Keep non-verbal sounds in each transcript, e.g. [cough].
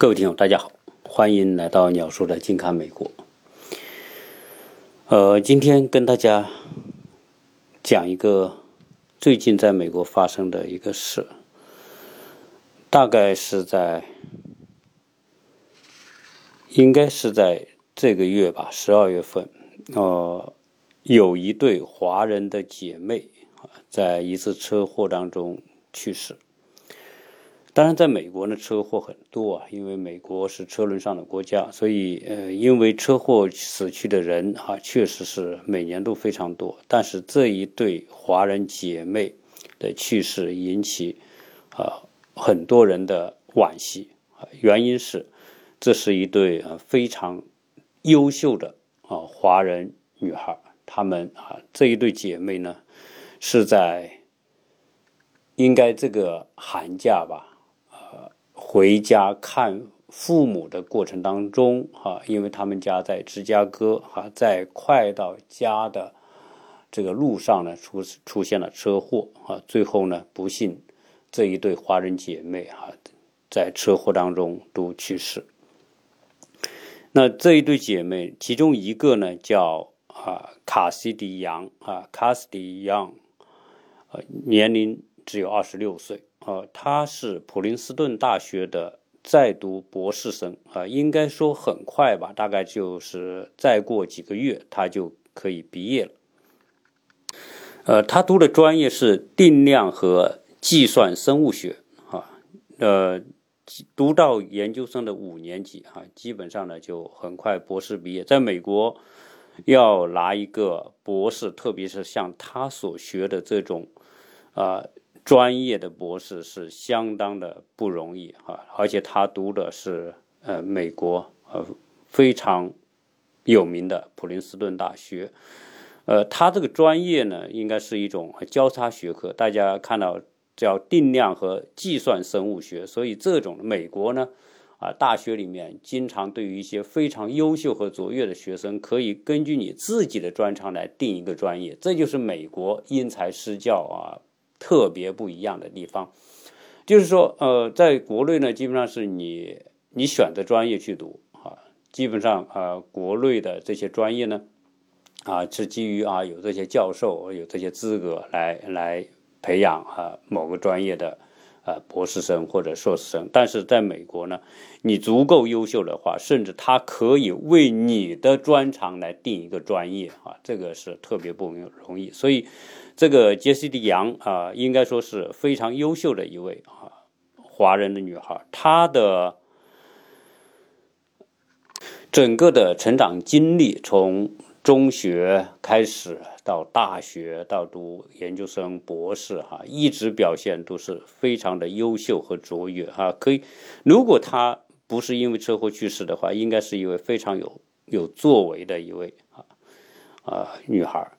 各位听友，大家好，欢迎来到鸟叔的近看美国。呃，今天跟大家讲一个最近在美国发生的一个事，大概是在应该是在这个月吧，十二月份，呃，有一对华人的姐妹在一次车祸当中去世。当然，在美国呢，车祸很多啊，因为美国是车轮上的国家，所以呃，因为车祸死去的人啊，确实是每年都非常多。但是这一对华人姐妹的去世引起啊很多人的惋惜，原因是这是一对啊非常优秀的啊华人女孩，她们啊这一对姐妹呢是在应该这个寒假吧。回家看父母的过程当中，哈，因为他们家在芝加哥，哈，在快到家的这个路上呢，出出现了车祸，啊，最后呢，不幸这一对华人姐妹，哈，在车祸当中都去世。那这一对姐妹，其中一个呢叫啊卡西迪杨，啊卡西迪杨，呃，年龄只有二十六岁。呃，他是普林斯顿大学的在读博士生啊，应该说很快吧，大概就是再过几个月他就可以毕业了。呃，他读的专业是定量和计算生物学啊，呃，读到研究生的五年级啊，基本上呢就很快博士毕业。在美国，要拿一个博士，特别是像他所学的这种啊。专业的博士是相当的不容易啊，而且他读的是呃美国呃非常有名的普林斯顿大学，呃，他这个专业呢应该是一种交叉学科，大家看到叫定量和计算生物学，所以这种美国呢啊大学里面经常对于一些非常优秀和卓越的学生，可以根据你自己的专长来定一个专业，这就是美国因材施教啊。特别不一样的地方，就是说，呃，在国内呢，基本上是你你选择专业去读啊，基本上啊，国内的这些专业呢，啊，是基于啊有这些教授有这些资格来来培养啊某个专业的啊博士生或者硕士生，但是在美国呢，你足够优秀的话，甚至他可以为你的专长来定一个专业啊，这个是特别不容易，所以。这个杰西蒂杨啊，应该说是非常优秀的一位啊华人的女孩。她的整个的成长经历，从中学开始到大学，到读研究生、博士，哈，一直表现都是非常的优秀和卓越哈。可以，如果她不是因为车祸去世的话，应该是一位非常有有作为的一位啊啊女孩。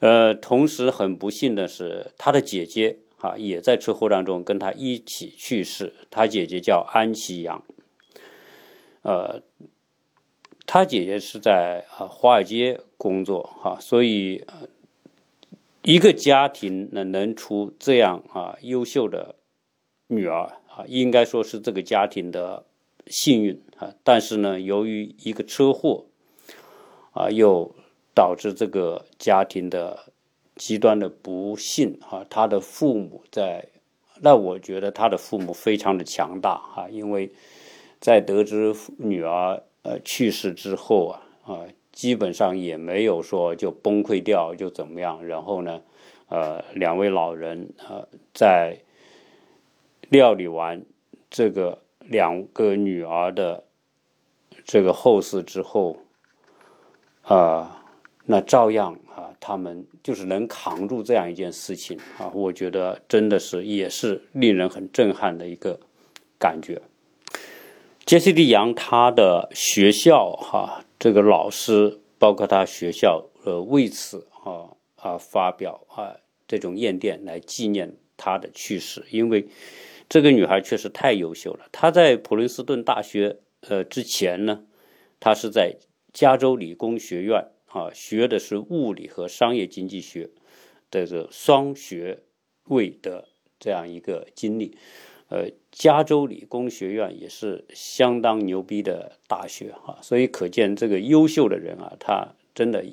呃，同时很不幸的是，他的姐姐哈也在车祸当中跟他一起去世。他姐姐叫安琪阳，呃，他姐姐是在啊华尔街工作哈，所以一个家庭能能出这样啊优秀的女儿啊，应该说是这个家庭的幸运啊。但是呢，由于一个车祸啊，又。导致这个家庭的极端的不幸啊，他的父母在，那我觉得他的父母非常的强大啊，因为在得知女儿呃去世之后啊啊，基本上也没有说就崩溃掉就怎么样，然后呢，呃，两位老人呃在料理完这个两个女儿的这个后事之后啊。那照样啊，他们就是能扛住这样一件事情啊，我觉得真的是也是令人很震撼的一个感觉。杰西蒂杨他的学校哈，这个老师包括他学校呃为此啊啊发表啊这种唁电来纪念他的去世，因为这个女孩确实太优秀了。她在普林斯顿大学呃之前呢，她是在加州理工学院。啊，学的是物理和商业经济学的这双学位的这样一个经历，呃，加州理工学院也是相当牛逼的大学哈，所以可见这个优秀的人啊，他真的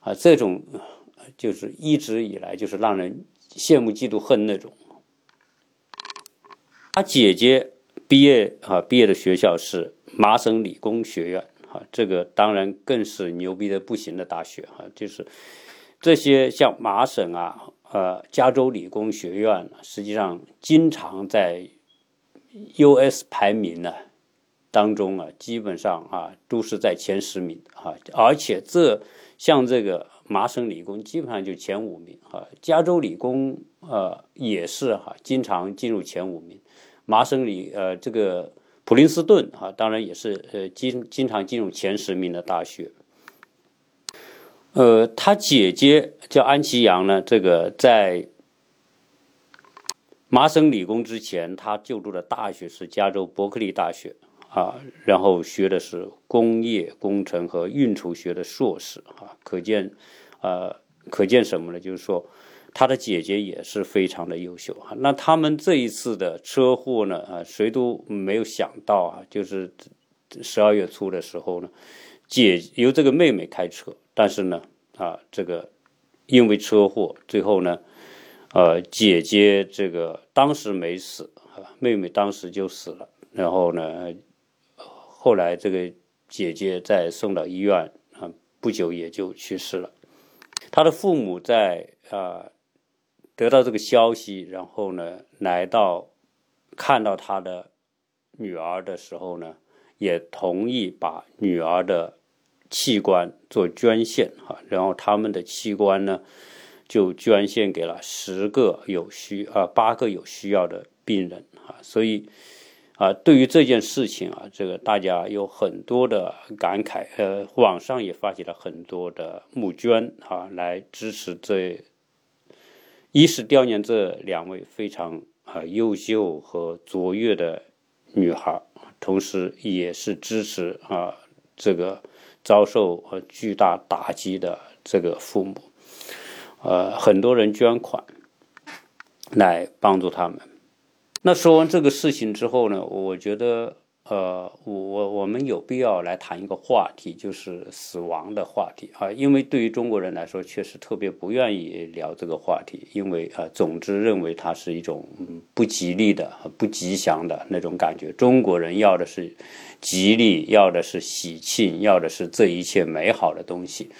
啊，这种就是一直以来就是让人羡慕、嫉妒、恨那种。他姐姐毕业啊，毕业的学校是麻省理工学院啊，这个当然更是牛逼的不行的大学哈，就是这些像麻省啊。呃，加州理工学院实际上经常在 U.S. 排名呢当中啊，基本上啊都是在前十名啊，而且这像这个麻省理工基本上就前五名啊，加州理工呃也是哈，经常进入前五名，麻省理呃这个普林斯顿啊，当然也是呃经经常进入前十名的大学。呃，他姐姐叫安琪阳呢。这个在麻省理工之前，他就读的大学是加州伯克利大学啊，然后学的是工业工程和运筹学的硕士啊。可见，呃，可见什么呢？就是说，他的姐姐也是非常的优秀啊。那他们这一次的车祸呢？啊，谁都没有想到啊，就是十二月初的时候呢，姐由这个妹妹开车。但是呢，啊，这个因为车祸，最后呢，呃，姐姐这个当时没死，妹妹当时就死了。然后呢，后来这个姐姐再送到医院，啊，不久也就去世了。他的父母在啊得到这个消息，然后呢，来到看到他的女儿的时候呢，也同意把女儿的。器官做捐献啊，然后他们的器官呢，就捐献给了十个有需啊八个有需要的病人啊，所以啊，对于这件事情啊，这个大家有很多的感慨，呃，网上也发起了很多的募捐啊，来支持这，一是悼念这两位非常啊优秀和卓越的女孩，同时也是支持啊这个。遭受巨大打击的这个父母，呃，很多人捐款来帮助他们。那说完这个事情之后呢，我觉得。呃，我我我们有必要来谈一个话题，就是死亡的话题啊，因为对于中国人来说，确实特别不愿意聊这个话题，因为啊，总之认为它是一种不吉利的、不吉祥的那种感觉。中国人要的是吉利，要的是喜庆，要的是这一切美好的东西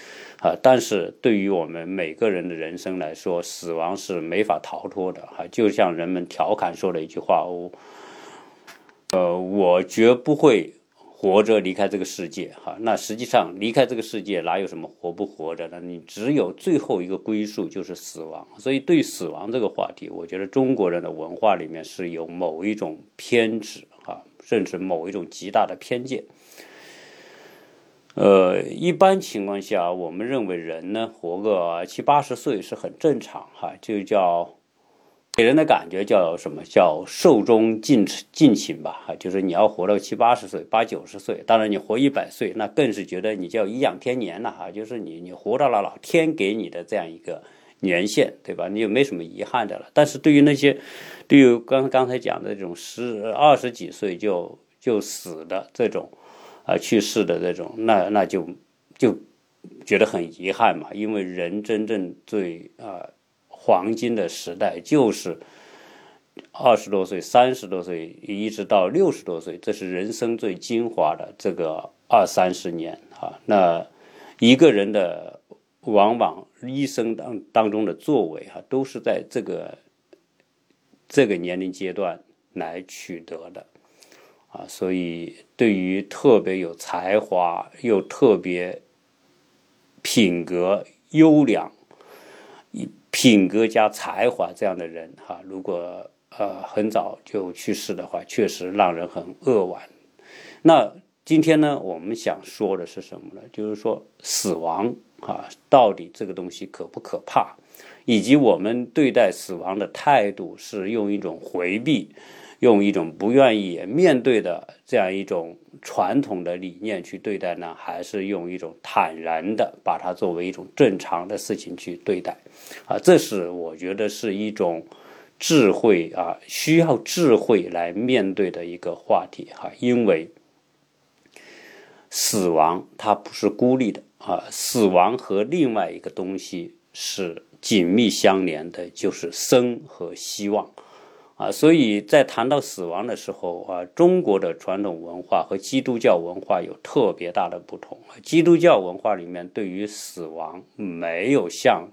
啊。但是对于我们每个人的人生来说，死亡是没法逃脱的啊。就像人们调侃说的一句话，我。呃，我绝不会活着离开这个世界，哈。那实际上离开这个世界哪有什么活不活着的？你只有最后一个归宿就是死亡。所以对死亡这个话题，我觉得中国人的文化里面是有某一种偏执，哈，甚至某一种极大的偏见。呃，一般情况下，我们认为人呢活个七八十岁是很正常，哈，就叫。给人的感觉叫什么叫寿终尽尽情吧？哈，就是你要活到七八十岁、八九十岁，当然你活一百岁，那更是觉得你叫颐养天年了哈，就是你你活到了老天给你的这样一个年限，对吧？你也没什么遗憾的了。但是对于那些，对于刚刚才讲的这种十二十几岁就就死的这种啊去世的这种，那那就就觉得很遗憾嘛，因为人真正最啊。黄金的时代就是二十多岁、三十多岁，一直到六十多岁，这是人生最精华的这个二三十年啊。那一个人的往往一生当当中的作为哈，都是在这个这个年龄阶段来取得的啊。所以，对于特别有才华又特别品格优良。品格加才华这样的人，哈，如果呃很早就去世的话，确实让人很扼腕。那今天呢，我们想说的是什么呢？就是说死亡啊，到底这个东西可不可怕，以及我们对待死亡的态度是用一种回避。用一种不愿意面对的这样一种传统的理念去对待呢，还是用一种坦然的把它作为一种正常的事情去对待？啊，这是我觉得是一种智慧啊，需要智慧来面对的一个话题哈，因为死亡它不是孤立的啊，死亡和另外一个东西是紧密相连的，就是生和希望啊，所以在谈到死亡的时候啊，中国的传统文化和基督教文化有特别大的不同，基督教文化里面对于死亡没有像。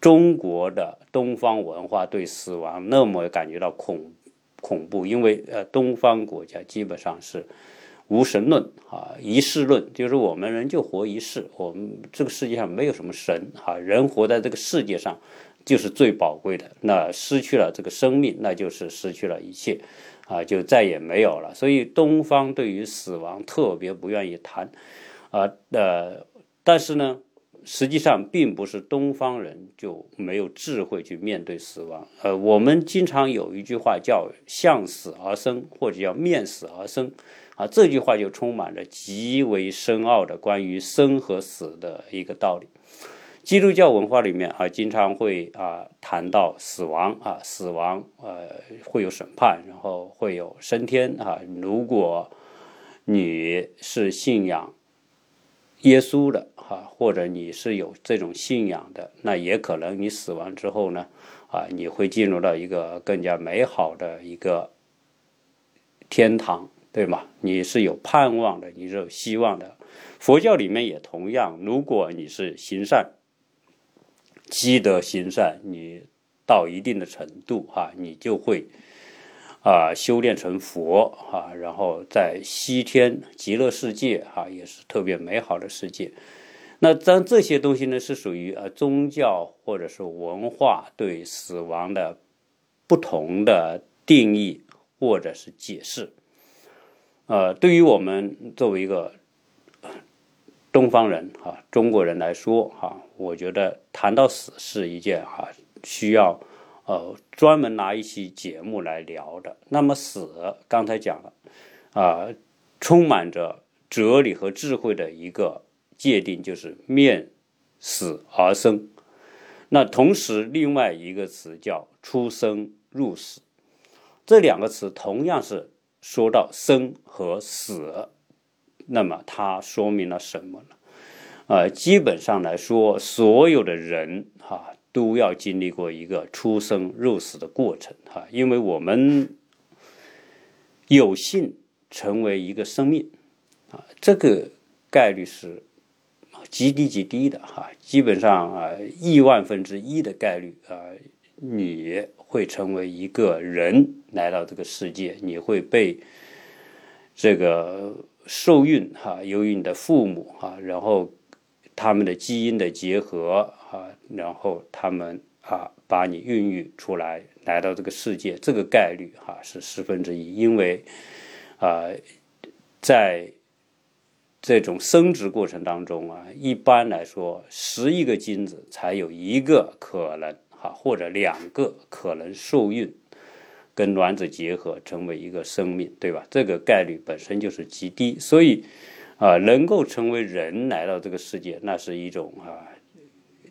中国的东方文化对死亡那么感觉到恐恐怖，因为呃，东方国家基本上是无神论啊，一世论，就是我们人就活一世，我们这个世界上没有什么神啊，人活在这个世界上就是最宝贵的，那失去了这个生命，那就是失去了一切啊，就再也没有了。所以东方对于死亡特别不愿意谈啊，呃，但是呢。实际上，并不是东方人就没有智慧去面对死亡。呃，我们经常有一句话叫“向死而生”或者叫“面死而生”，啊，这句话就充满着极为深奥的关于生和死的一个道理。基督教文化里面啊，经常会啊谈到死亡啊，死亡呃会有审判，然后会有升天啊。如果你是信仰。耶稣的哈，或者你是有这种信仰的，那也可能你死亡之后呢，啊，你会进入到一个更加美好的一个天堂，对吗？你是有盼望的，你是有希望的。佛教里面也同样，如果你是行善、积德行善，你到一定的程度哈，你就会。啊，修炼成佛啊，然后在西天极乐世界啊，也是特别美好的世界。那当这些东西呢，是属于呃宗教或者是文化对死亡的不同的定义或者是解释。呃，对于我们作为一个东方人啊，中国人来说哈，我觉得谈到死是一件哈需要。呃，专门拿一期节目来聊的。那么死，刚才讲了，啊，充满着哲理和智慧的一个界定，就是面死而生。那同时，另外一个词叫出生入死，这两个词同样是说到生和死。那么它说明了什么呢？啊，基本上来说，所有的人哈。都要经历过一个出生入死的过程，哈，因为我们有幸成为一个生命，啊，这个概率是极低极低的，哈，基本上啊，亿万分之一的概率啊，你会成为一个人来到这个世界，你会被这个受孕，哈，由于你的父母，哈，然后他们的基因的结合。啊，然后他们啊，把你孕育出来，来到这个世界，这个概率哈是十分之一，因为啊，在这种生殖过程当中啊，一般来说，十亿个精子才有一个可能哈，或者两个可能受孕，跟卵子结合成为一个生命，对吧？这个概率本身就是极低，所以啊，能够成为人来到这个世界，那是一种啊。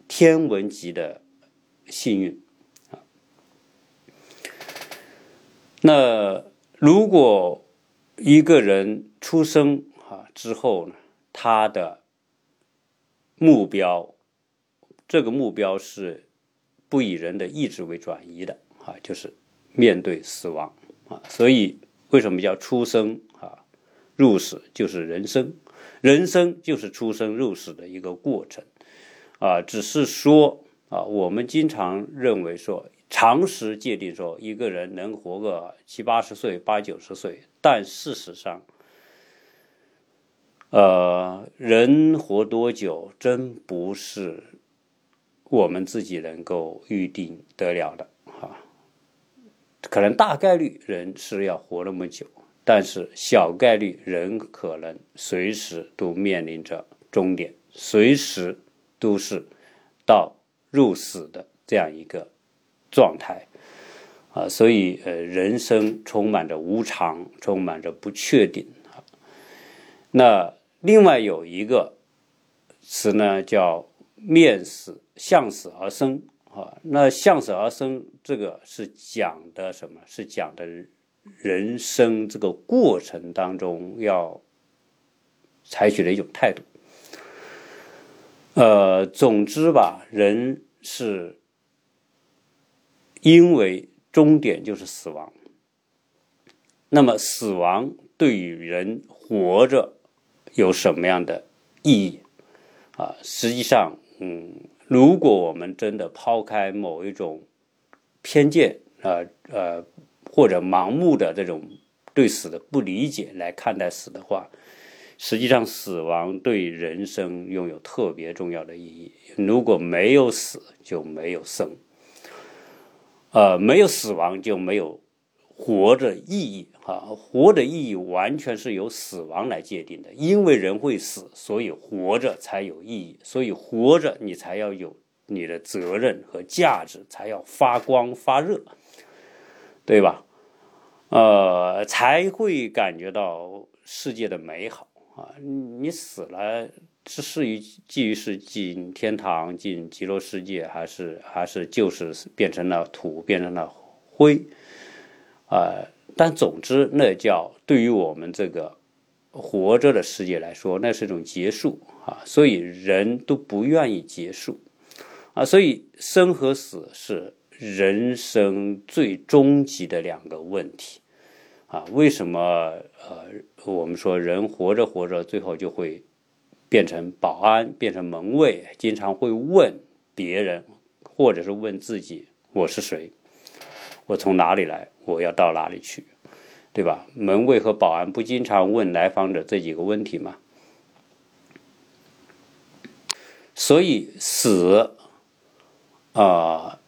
天文级的幸运啊！那如果一个人出生啊之后呢，他的目标，这个目标是不以人的意志为转移的啊，就是面对死亡啊。所以为什么叫出生？入死就是人生，人生就是出生入死的一个过程。啊，只是说啊，我们经常认为说，常识界定说一个人能活个七八十岁、八九十岁，但事实上，呃，人活多久真不是我们自己能够预定得了的哈。可能大概率人是要活那么久，但是小概率人可能随时都面临着终点，随时。都是到入死的这样一个状态啊，所以呃，人生充满着无常，充满着不确定啊。那另外有一个词呢，叫面死向死而生啊。那向死而生这个是讲的什么？是讲的人生这个过程当中要采取的一种态度。呃，总之吧，人是因为终点就是死亡。那么，死亡对于人活着有什么样的意义啊？实际上，嗯，如果我们真的抛开某一种偏见啊呃或者盲目的这种对死的不理解来看待死的话，实际上，死亡对人生拥有特别重要的意义。如果没有死，就没有生；呃，没有死亡，就没有活着意义。啊，活的意义完全是由死亡来界定的。因为人会死，所以活着才有意义。所以活着，你才要有你的责任和价值，才要发光发热，对吧？呃，才会感觉到世界的美好。啊，你死了，是是于基于是进天堂、进极乐世界，还是还是就是变成了土，变成了灰，啊，但总之，那叫对于我们这个活着的世界来说，那是一种结束啊，所以人都不愿意结束啊，所以生和死是人生最终极的两个问题。啊，为什么呃，我们说人活着活着，最后就会变成保安，变成门卫，经常会问别人，或者是问自己：我是谁？我从哪里来？我要到哪里去？对吧？门卫和保安不经常问来访者这几个问题吗？所以死啊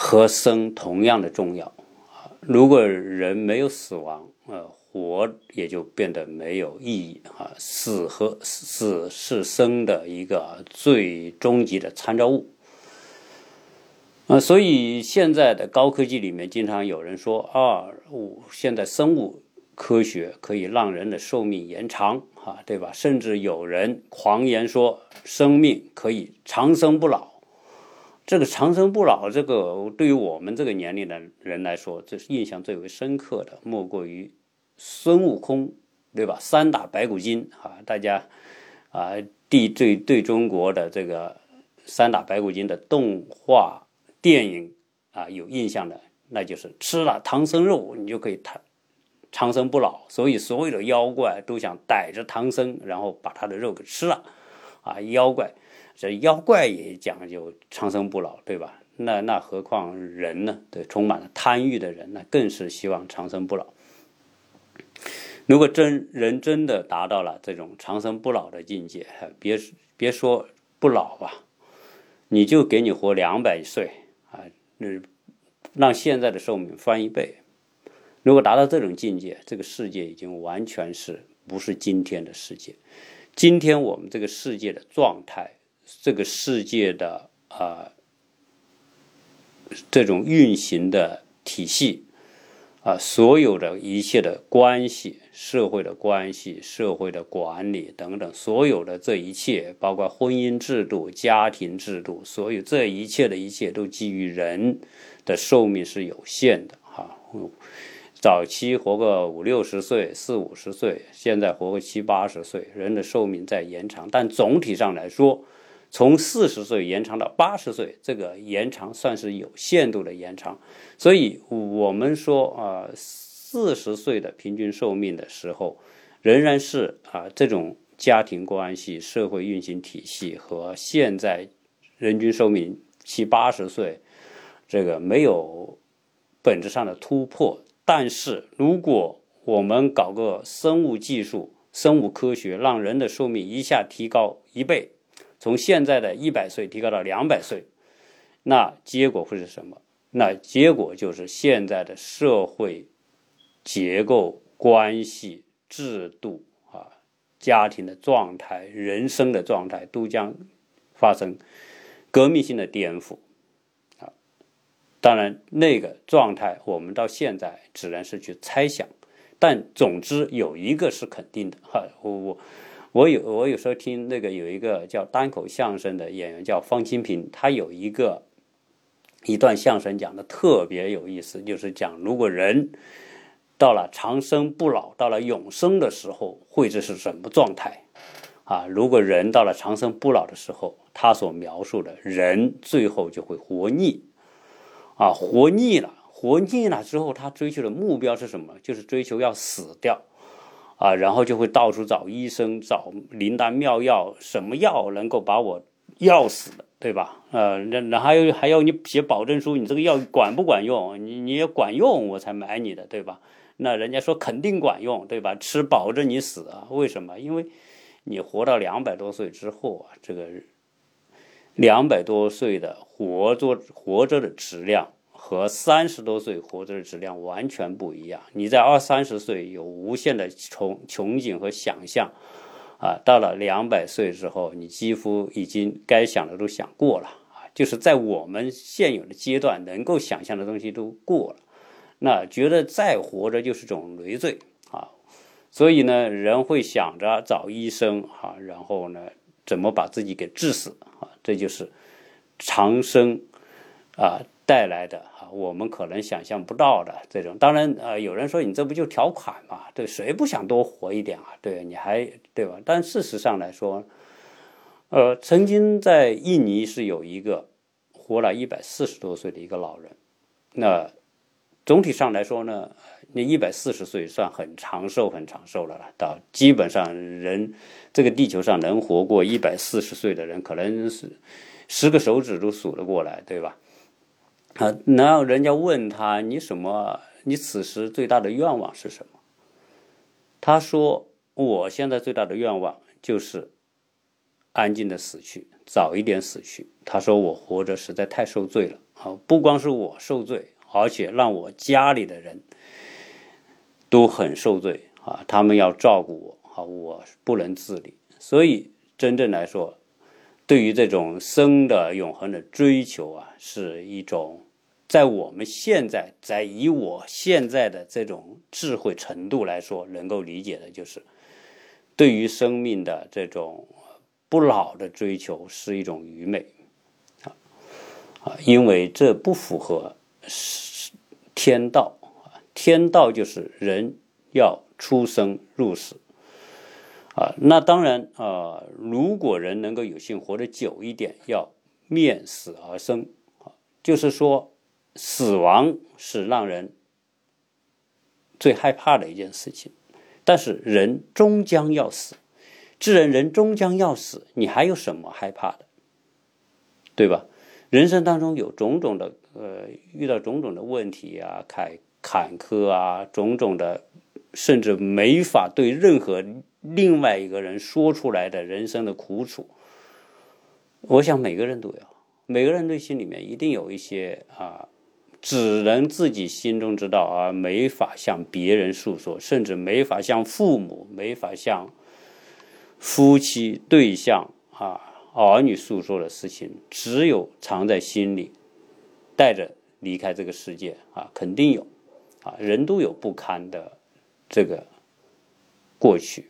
和生同样的重要啊。如果人没有死亡，呃，活也就变得没有意义啊。死和死是生的一个最终极的参照物啊。所以现在的高科技里面，经常有人说啊，现在生物科学可以让人的寿命延长啊，对吧？甚至有人狂言说，生命可以长生不老。这个长生不老，这个对于我们这个年龄的人来说，这是印象最为深刻的，莫过于孙悟空，对吧？三打白骨精啊，大家啊，对对对中国的这个三打白骨精的动画电影啊有印象的，那就是吃了唐僧肉，你就可以长长生不老，所以所有的妖怪都想逮着唐僧，然后把他的肉给吃了啊，妖怪。这妖怪也讲究长生不老，对吧？那那何况人呢？对，充满了贪欲的人呢，更是希望长生不老。如果真人真的达到了这种长生不老的境界，别别说不老吧，你就给你活两百岁啊，那让现在的寿命翻一倍。如果达到这种境界，这个世界已经完全是不是今天的世界。今天我们这个世界的状态。这个世界的啊，这种运行的体系啊，所有的一切的关系，社会的关系，社会的管理等等，所有的这一切，包括婚姻制度、家庭制度，所有这一切的一切，都基于人的寿命是有限的哈。早期活个五六十岁、四五十岁，现在活个七八十岁，人的寿命在延长，但总体上来说。从四十岁延长到八十岁，这个延长算是有限度的延长。所以，我们说啊，四十岁的平均寿命的时候，仍然是啊这种家庭关系、社会运行体系和现在人均寿命七八十岁，这个没有本质上的突破。但是，如果我们搞个生物技术、生物科学，让人的寿命一下提高一倍。从现在的一百岁提高到两百岁，那结果会是什么？那结果就是现在的社会结构、关系、制度啊，家庭的状态、人生的状态都将发生革命性的颠覆啊！当然，那个状态我们到现在只能是去猜想，但总之有一个是肯定的哈，我我。我有我有时候听那个有一个叫单口相声的演员叫方清平，他有一个一段相声讲的特别有意思，就是讲如果人到了长生不老、到了永生的时候，会这是什么状态？啊，如果人到了长生不老的时候，他所描述的人最后就会活腻，啊，活腻了，活腻了之后，他追求的目标是什么？就是追求要死掉，啊，然后就会到处找医生，找灵丹妙药，什么药能够把我药死的，对吧？呃，那那还有还要你写保证书，你这个药管不管用？你你也管用，我才买你的，对吧？那人家说肯定管用，对吧？吃保证你死啊？为什么？因为你活到两百多岁之后啊，这个两百多岁的活着活着的质量和三十多岁活着的质量完全不一样。你在二三十岁有无限的憧憧憬和想象啊，到了两百岁之后，你几乎已经该想的都想过了啊，就是在我们现有的阶段能够想象的东西都过了，那觉得再活着就是种累赘。啊所以呢，人会想着找医生哈，然后呢，怎么把自己给治死啊？这就是长生啊带来的，我们可能想象不到的这种。当然，呃，有人说你这不就条款嘛？对，谁不想多活一点啊？对，你还对吧？但事实上来说，呃，曾经在印尼是有一个活了一百四十多岁的一个老人，那总体上来说呢。那一百四十岁算很长寿、很长寿了了。到基本上人，这个地球上能活过一百四十岁的人，可能是十个手指都数得过来，对吧？啊，然后人家问他：“你什么？你此时最大的愿望是什么？”他说：“我现在最大的愿望就是安静的死去，早一点死去。”他说：“我活着实在太受罪了啊！不光是我受罪，而且让我家里的人。”都很受罪啊！他们要照顾我啊，我不能自理。所以，真正来说，对于这种生的永恒的追求啊，是一种在我们现在在以我现在的这种智慧程度来说，能够理解的，就是对于生命的这种不老的追求是一种愚昧啊啊！因为这不符合天道。天道就是人要出生入死啊，那当然啊，如果人能够有幸活得久一点，要面死而生，就是说死亡是让人最害怕的一件事情。但是人终将要死，既然人终将要死，你还有什么害怕的？对吧？人生当中有种种的呃，遇到种种的问题啊，坎。坎坷啊，种种的，甚至没法对任何另外一个人说出来的人生的苦楚，我想每个人都有，每个人内心里面一定有一些啊，只能自己心中知道，而没法向别人诉说，甚至没法向父母、没法向夫妻、对象啊、儿女诉说的事情，只有藏在心里，带着离开这个世界啊，肯定有。啊，人都有不堪的这个过去，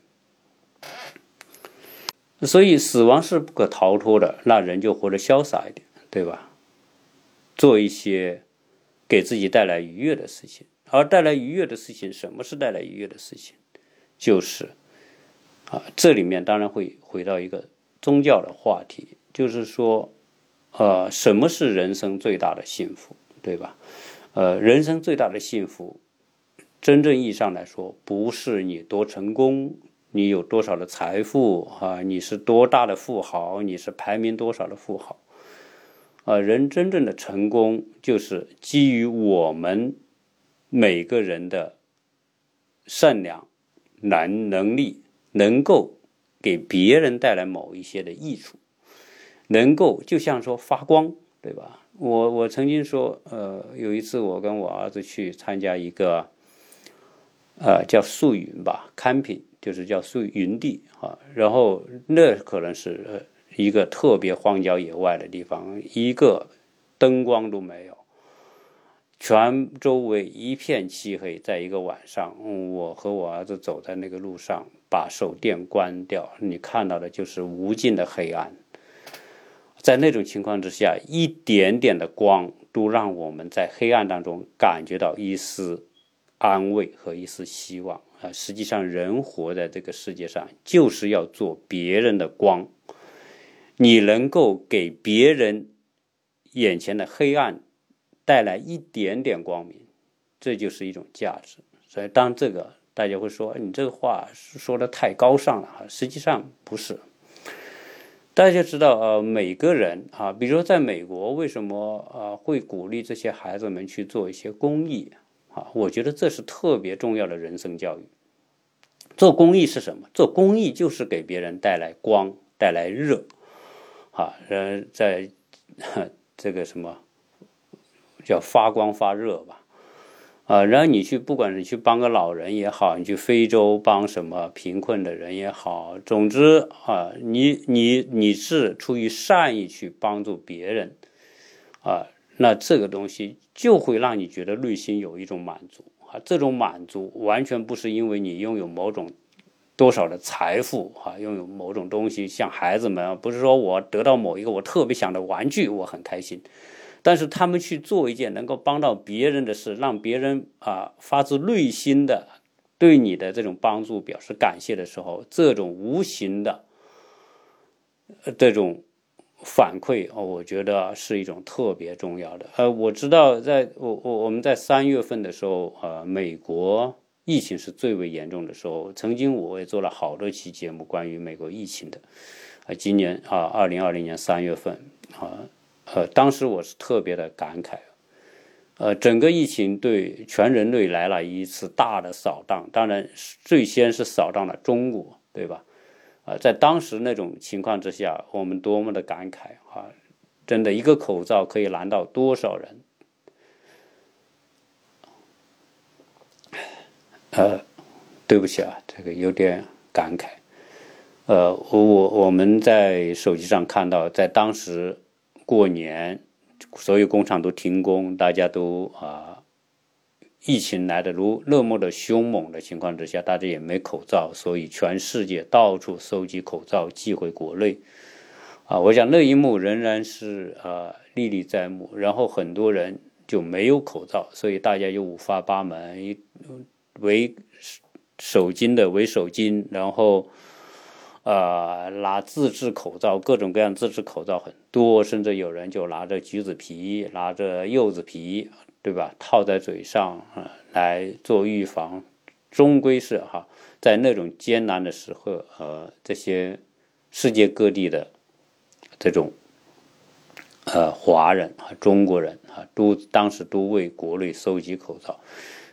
所以死亡是不可逃脱的。那人就活得潇洒一点，对吧？做一些给自己带来愉悦的事情。而带来愉悦的事情，什么是带来愉悦的事情？就是啊，这里面当然会回到一个宗教的话题，就是说，呃，什么是人生最大的幸福，对吧？呃，人生最大的幸福，真正意义上来说，不是你多成功，你有多少的财富啊，你是多大的富豪，你是排名多少的富豪，啊，人真正的成功，就是基于我们每个人的善良、能能力，能够给别人带来某一些的益处，能够就像说发光，对吧？我我曾经说，呃，有一次我跟我儿子去参加一个，呃，叫宿云吧，camping，就是叫宿云地啊。然后那可能是一个特别荒郊野外的地方，一个灯光都没有，全周围一片漆黑。在一个晚上，我和我儿子走在那个路上，把手电关掉，你看到的就是无尽的黑暗。在那种情况之下，一点点的光都让我们在黑暗当中感觉到一丝安慰和一丝希望啊！实际上，人活在这个世界上，就是要做别人的光。你能够给别人眼前的黑暗带来一点点光明，这就是一种价值。所以，当这个大家会说你这个话说的太高尚了哈，实际上不是。大家知道，呃，每个人啊，比如说在美国，为什么呃会鼓励这些孩子们去做一些公益啊？我觉得这是特别重要的人生教育。做公益是什么？做公益就是给别人带来光，带来热。啊，呃，在 [laughs] 这个什么叫发光发热吧？啊，然后你去，不管你去帮个老人也好，你去非洲帮什么贫困的人也好，总之啊，你你你是出于善意去帮助别人啊，那这个东西就会让你觉得内心有一种满足啊，这种满足完全不是因为你拥有某种。多少的财富啊，拥有某种东西，像孩子们，不是说我得到某一个我特别想的玩具，我很开心。但是他们去做一件能够帮到别人的事，让别人啊发自内心的对你的这种帮助表示感谢的时候，这种无形的这种反馈哦，我觉得是一种特别重要的。呃，我知道，在我我我们在三月份的时候，呃，美国。疫情是最为严重的时候，曾经我也做了好多期节目关于美国疫情的，啊，今年啊，二零二零年三月份啊，呃，当时我是特别的感慨，呃，整个疫情对全人类来了一次大的扫荡，当然最先是扫荡了中国，对吧？啊，在当时那种情况之下，我们多么的感慨啊！真的一个口罩可以难到多少人？呃，对不起啊，这个有点感慨。呃，我我们在手机上看到，在当时过年，所有工厂都停工，大家都啊，疫情来的如那么的凶猛的情况之下，大家也没口罩，所以全世界到处收集口罩寄回国内。啊，我想那一幕仍然是啊历历在目。然后很多人就没有口罩，所以大家就五花八门。围手巾的围手巾，然后，呃，拿自制口罩，各种各样自制口罩很多，甚至有人就拿着橘子皮，拿着柚子皮，对吧？套在嘴上啊，来做预防。终归是哈，在那种艰难的时候，呃，这些世界各地的这种呃华人啊，中国人啊，都当时都为国内收集口罩。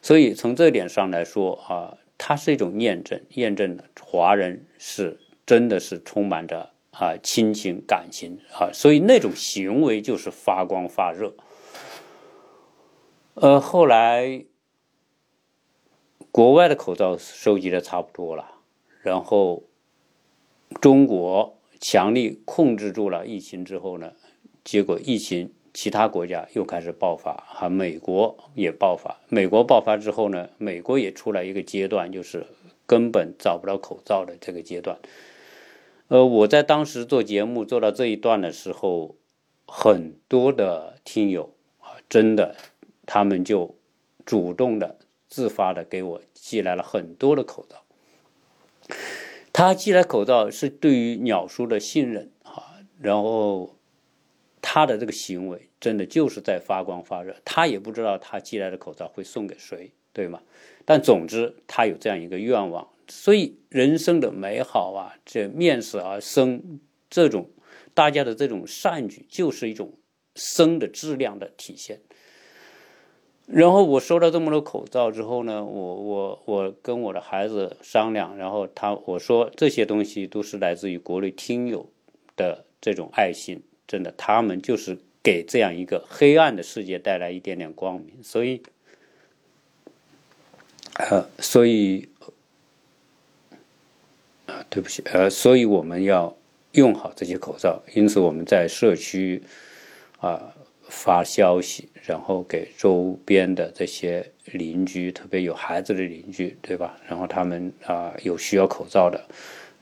所以从这点上来说啊，它是一种验证，验证了华人是真的是充满着啊亲情感情啊，所以那种行为就是发光发热。呃，后来国外的口罩收集的差不多了，然后中国强力控制住了疫情之后呢，结果疫情。其他国家又开始爆发，哈，美国也爆发。美国爆发之后呢，美国也出来一个阶段，就是根本找不到口罩的这个阶段。呃，我在当时做节目做到这一段的时候，很多的听友啊，真的，他们就主动的、自发的给我寄来了很多的口罩。他寄来口罩是对于鸟叔的信任啊，然后。他的这个行为真的就是在发光发热，他也不知道他寄来的口罩会送给谁，对吗？但总之他有这样一个愿望，所以人生的美好啊，这面世而生这种大家的这种善举，就是一种生的质量的体现。然后我收到这么多口罩之后呢，我我我跟我的孩子商量，然后他我说这些东西都是来自于国内听友的这种爱心。真的，他们就是给这样一个黑暗的世界带来一点点光明，所以，呃，所以，啊，对不起，呃，所以我们要用好这些口罩。因此，我们在社区啊发消息，然后给周边的这些邻居，特别有孩子的邻居，对吧？然后他们啊有需要口罩的。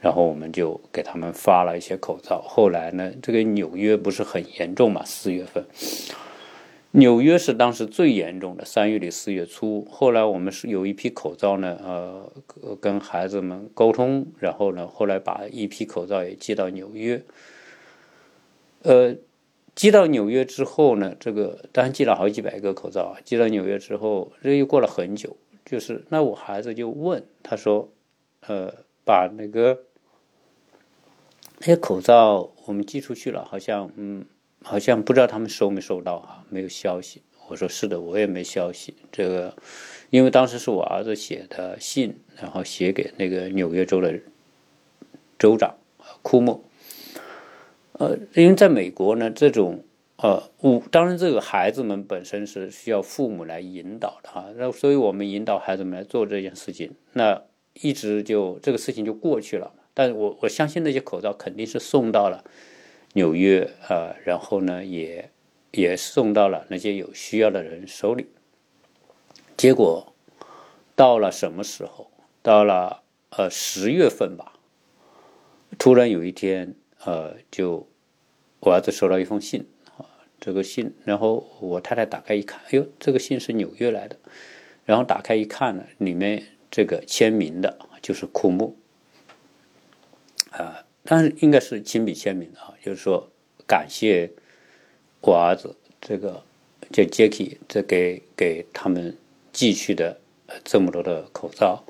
然后我们就给他们发了一些口罩。后来呢，这个纽约不是很严重嘛？四月份，纽约是当时最严重的，三月底四月初。后来我们是有一批口罩呢，呃，跟孩子们沟通，然后呢，后来把一批口罩也寄到纽约。呃，寄到纽约之后呢，这个当然寄了好几百个口罩啊。寄到纽约之后，这又过了很久，就是那我孩子就问他说，呃，把那个。那些口罩我们寄出去了，好像嗯，好像不知道他们收没收到啊，没有消息。我说是的，我也没消息。这个，因为当时是我儿子写的信，然后写给那个纽约州的州长库莫。呃，因为在美国呢，这种呃，我当然这个孩子们本身是需要父母来引导的哈，那所以我们引导孩子们来做这件事情，那一直就这个事情就过去了。但我我相信那些口罩肯定是送到了纽约啊，然后呢也也送到了那些有需要的人手里。结果到了什么时候？到了呃十月份吧，突然有一天呃，就我儿子收到一封信，这个信，然后我太太打开一看，哎呦，这个信是纽约来的，然后打开一看呢，里面这个签名的就是库木。啊，当然应该是亲笔签名的啊，就是说感谢我儿子这个叫 Jacky，这给给他们寄去的这么多的口罩，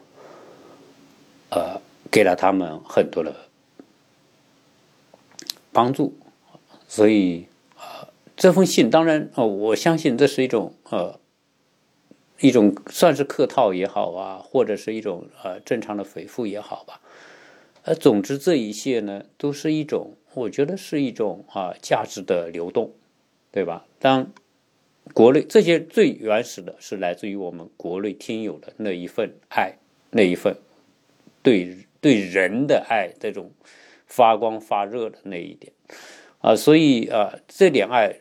呃，给了他们很多的帮助，所以啊，这封信当然哦，我相信这是一种呃一种算是客套也好啊，或者是一种呃正常的回复也好吧。呃，总之这一切呢，都是一种，我觉得是一种啊价值的流动，对吧？当国内这些最原始的是来自于我们国内听友的那一份爱，那一份对对人的爱，这种发光发热的那一点啊，所以啊，这点爱，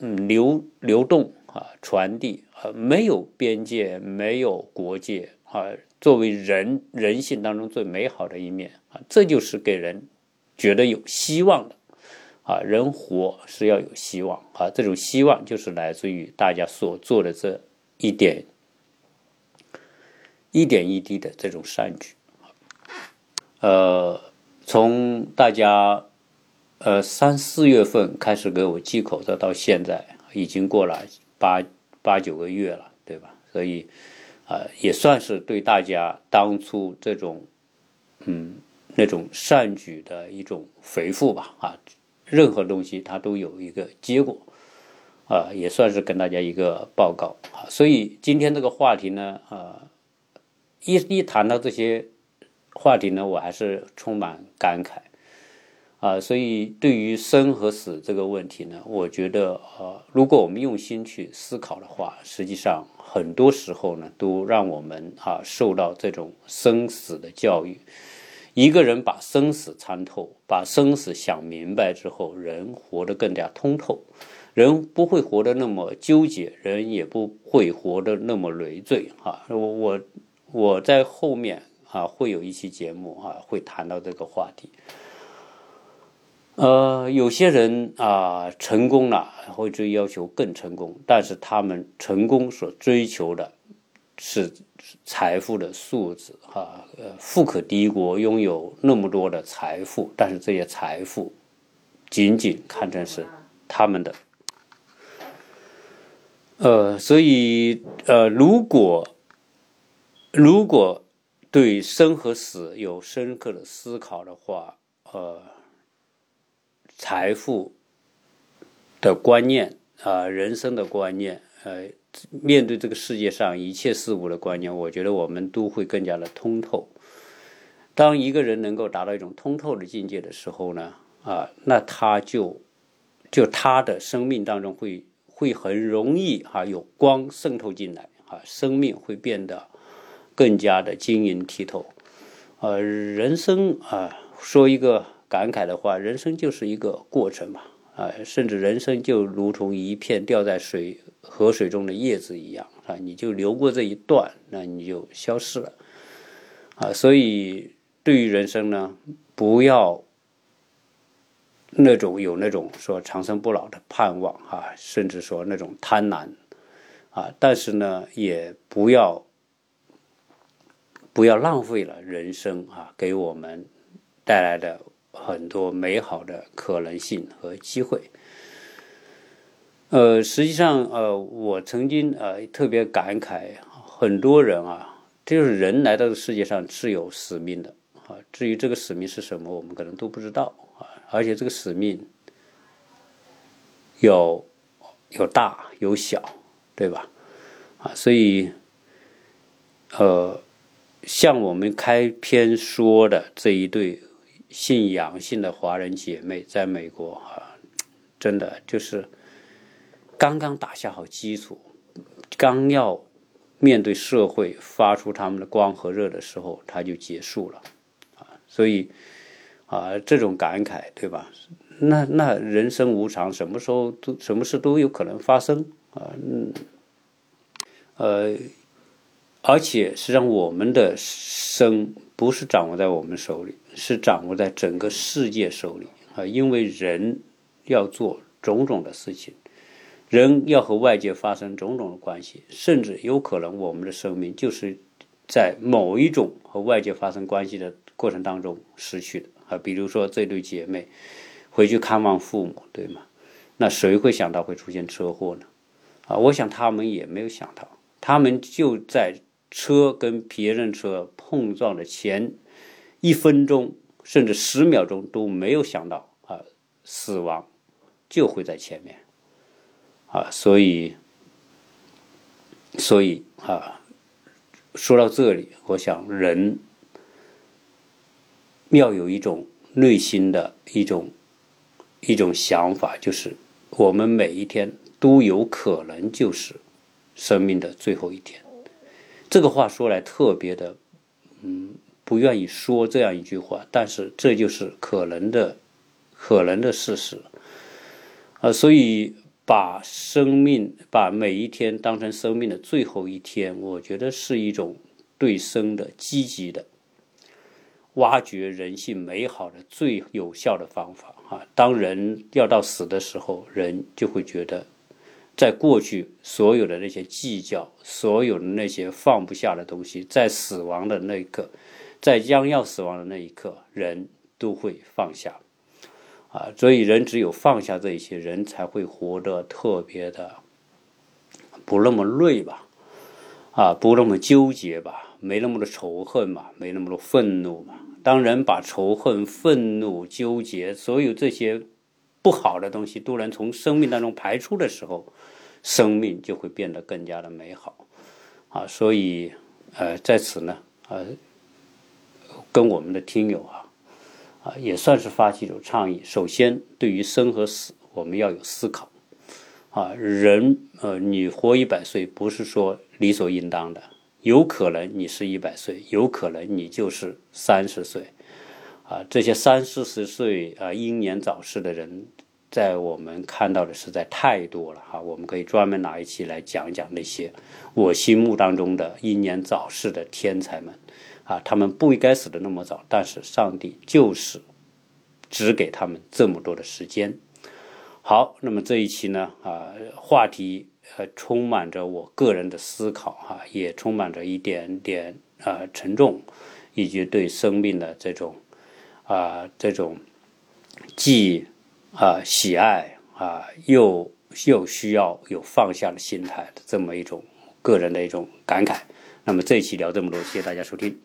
嗯，流流动啊，传递啊，没有边界，没有国界啊。作为人人性当中最美好的一面啊，这就是给人觉得有希望的啊。人活是要有希望啊，这种希望就是来自于大家所做的这一点一点一滴的这种善举。呃，从大家呃三四月份开始给我寄口罩到现在，已经过了八八九个月了，对吧？所以。呃，也算是对大家当初这种，嗯，那种善举的一种回复吧。啊，任何东西它都有一个结果，啊，也算是跟大家一个报告啊。所以今天这个话题呢，啊，一一谈到这些话题呢，我还是充满感慨。啊，所以对于生和死这个问题呢，我觉得，呃，如果我们用心去思考的话，实际上很多时候呢，都让我们啊受到这种生死的教育。一个人把生死参透，把生死想明白之后，人活得更加通透，人不会活得那么纠结，人也不会活得那么累赘。哈，我我我在后面啊会有一期节目啊会谈到这个话题。呃，有些人啊成功了，会追要求更成功，但是他们成功所追求的是财富的数字，哈，呃，富可敌国，拥有那么多的财富，但是这些财富仅仅看成是他们的。呃，所以呃，如果如果对生和死有深刻的思考的话，呃。财富的观念啊，人生的观念，呃，面对这个世界上一切事物的观念，我觉得我们都会更加的通透。当一个人能够达到一种通透的境界的时候呢，啊，那他就就他的生命当中会会很容易哈有光渗透进来啊，生命会变得更加的晶莹剔透。呃，人生啊，说一个。感慨的话，人生就是一个过程嘛，啊，甚至人生就如同一片掉在水河水中的叶子一样啊，你就流过这一段，那你就消失了，啊，所以对于人生呢，不要那种有那种说长生不老的盼望啊，甚至说那种贪婪啊，但是呢，也不要不要浪费了人生啊，给我们带来的很多美好的可能性和机会。呃，实际上，呃，我曾经呃特别感慨，很多人啊，就是人来到这世界上是有使命的啊。至于这个使命是什么，我们可能都不知道啊。而且这个使命有有大有小，对吧？啊，所以，呃，像我们开篇说的这一对信仰性的华人姐妹，在美国啊，真的就是。刚刚打下好基础，刚要面对社会发出他们的光和热的时候，它就结束了，啊，所以啊，这种感慨，对吧？那那人生无常，什么时候都什么事都有可能发生啊，嗯，呃，而且实际上我们的生不是掌握在我们手里，是掌握在整个世界手里啊，因为人要做种种的事情。人要和外界发生种种的关系，甚至有可能我们的生命就是在某一种和外界发生关系的过程当中失去的啊。比如说这对姐妹回去看望父母，对吗？那谁会想到会出现车祸呢？啊，我想他们也没有想到，他们就在车跟别人车碰撞的前一分钟，甚至十秒钟都没有想到啊，死亡就会在前面。啊，所以，所以啊，说到这里，我想人要有一种内心的一种一种想法，就是我们每一天都有可能就是生命的最后一天。这个话说来特别的，嗯，不愿意说这样一句话，但是这就是可能的可能的事实啊，所以。把生命，把每一天当成生命的最后一天，我觉得是一种对生的积极的挖掘人性美好的最有效的方法啊！当人要到死的时候，人就会觉得，在过去所有的那些计较，所有的那些放不下的东西，在死亡的那一刻，在将要死亡的那一刻，人都会放下。啊，所以人只有放下这一些，人才会活得特别的不那么累吧，啊，不那么纠结吧，没那么多仇恨吧，没那么多愤怒吧。当人把仇恨、愤怒、纠结，所有这些不好的东西都能从生命当中排出的时候，生命就会变得更加的美好。啊，所以，呃，在此呢，呃，跟我们的听友啊。啊，也算是发起一种倡议。首先，对于生和死，我们要有思考。啊，人，呃，你活一百岁不是说理所应当的，有可能你是一百岁，有可能你就是三十岁。啊，这些三四十岁啊英年早逝的人，在我们看到的实在太多了。哈，我们可以专门拿一期来讲讲那些我心目当中的英年早逝的天才们。啊，他们不应该死的那么早，但是上帝就是只给他们这么多的时间。好，那么这一期呢，啊，话题呃充满着我个人的思考哈，也充满着一点点啊沉重，以及对生命的这种啊这种既啊喜爱啊又又需要有放下的心态的这么一种个人的一种感慨。那么这一期聊这么多，谢谢大家收听。